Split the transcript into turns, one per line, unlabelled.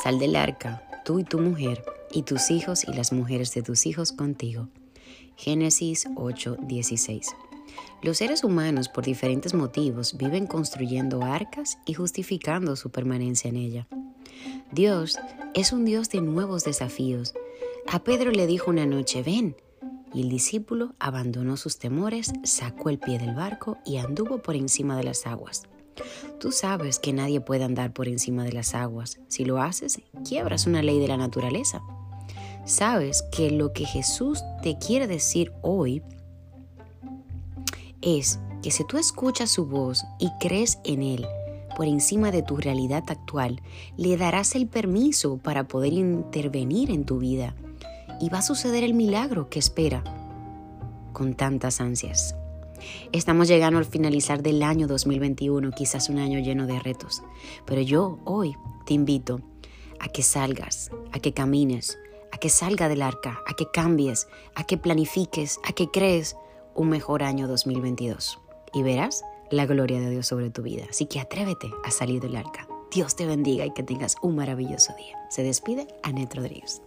Sal del arca, tú y tu mujer, y tus hijos y las mujeres de tus hijos contigo. Génesis 8:16. Los seres humanos, por diferentes motivos, viven construyendo arcas y justificando su permanencia en ella. Dios es un Dios de nuevos desafíos. A Pedro le dijo una noche, ven, y el discípulo abandonó sus temores, sacó el pie del barco y anduvo por encima de las aguas. Tú sabes que nadie puede andar por encima de las aguas. Si lo haces, quiebras una ley de la naturaleza. Sabes que lo que Jesús te quiere decir hoy es que si tú escuchas su voz y crees en Él por encima de tu realidad actual, le darás el permiso para poder intervenir en tu vida y va a suceder el milagro que espera con tantas ansias. Estamos llegando al finalizar del año 2021, quizás un año lleno de retos, pero yo hoy te invito a que salgas, a que camines, a que salga del arca, a que cambies, a que planifiques, a que crees un mejor año 2022 y verás la gloria de Dios sobre tu vida. Así que atrévete a salir del arca. Dios te bendiga y que tengas un maravilloso día. Se despide Anet Rodríguez.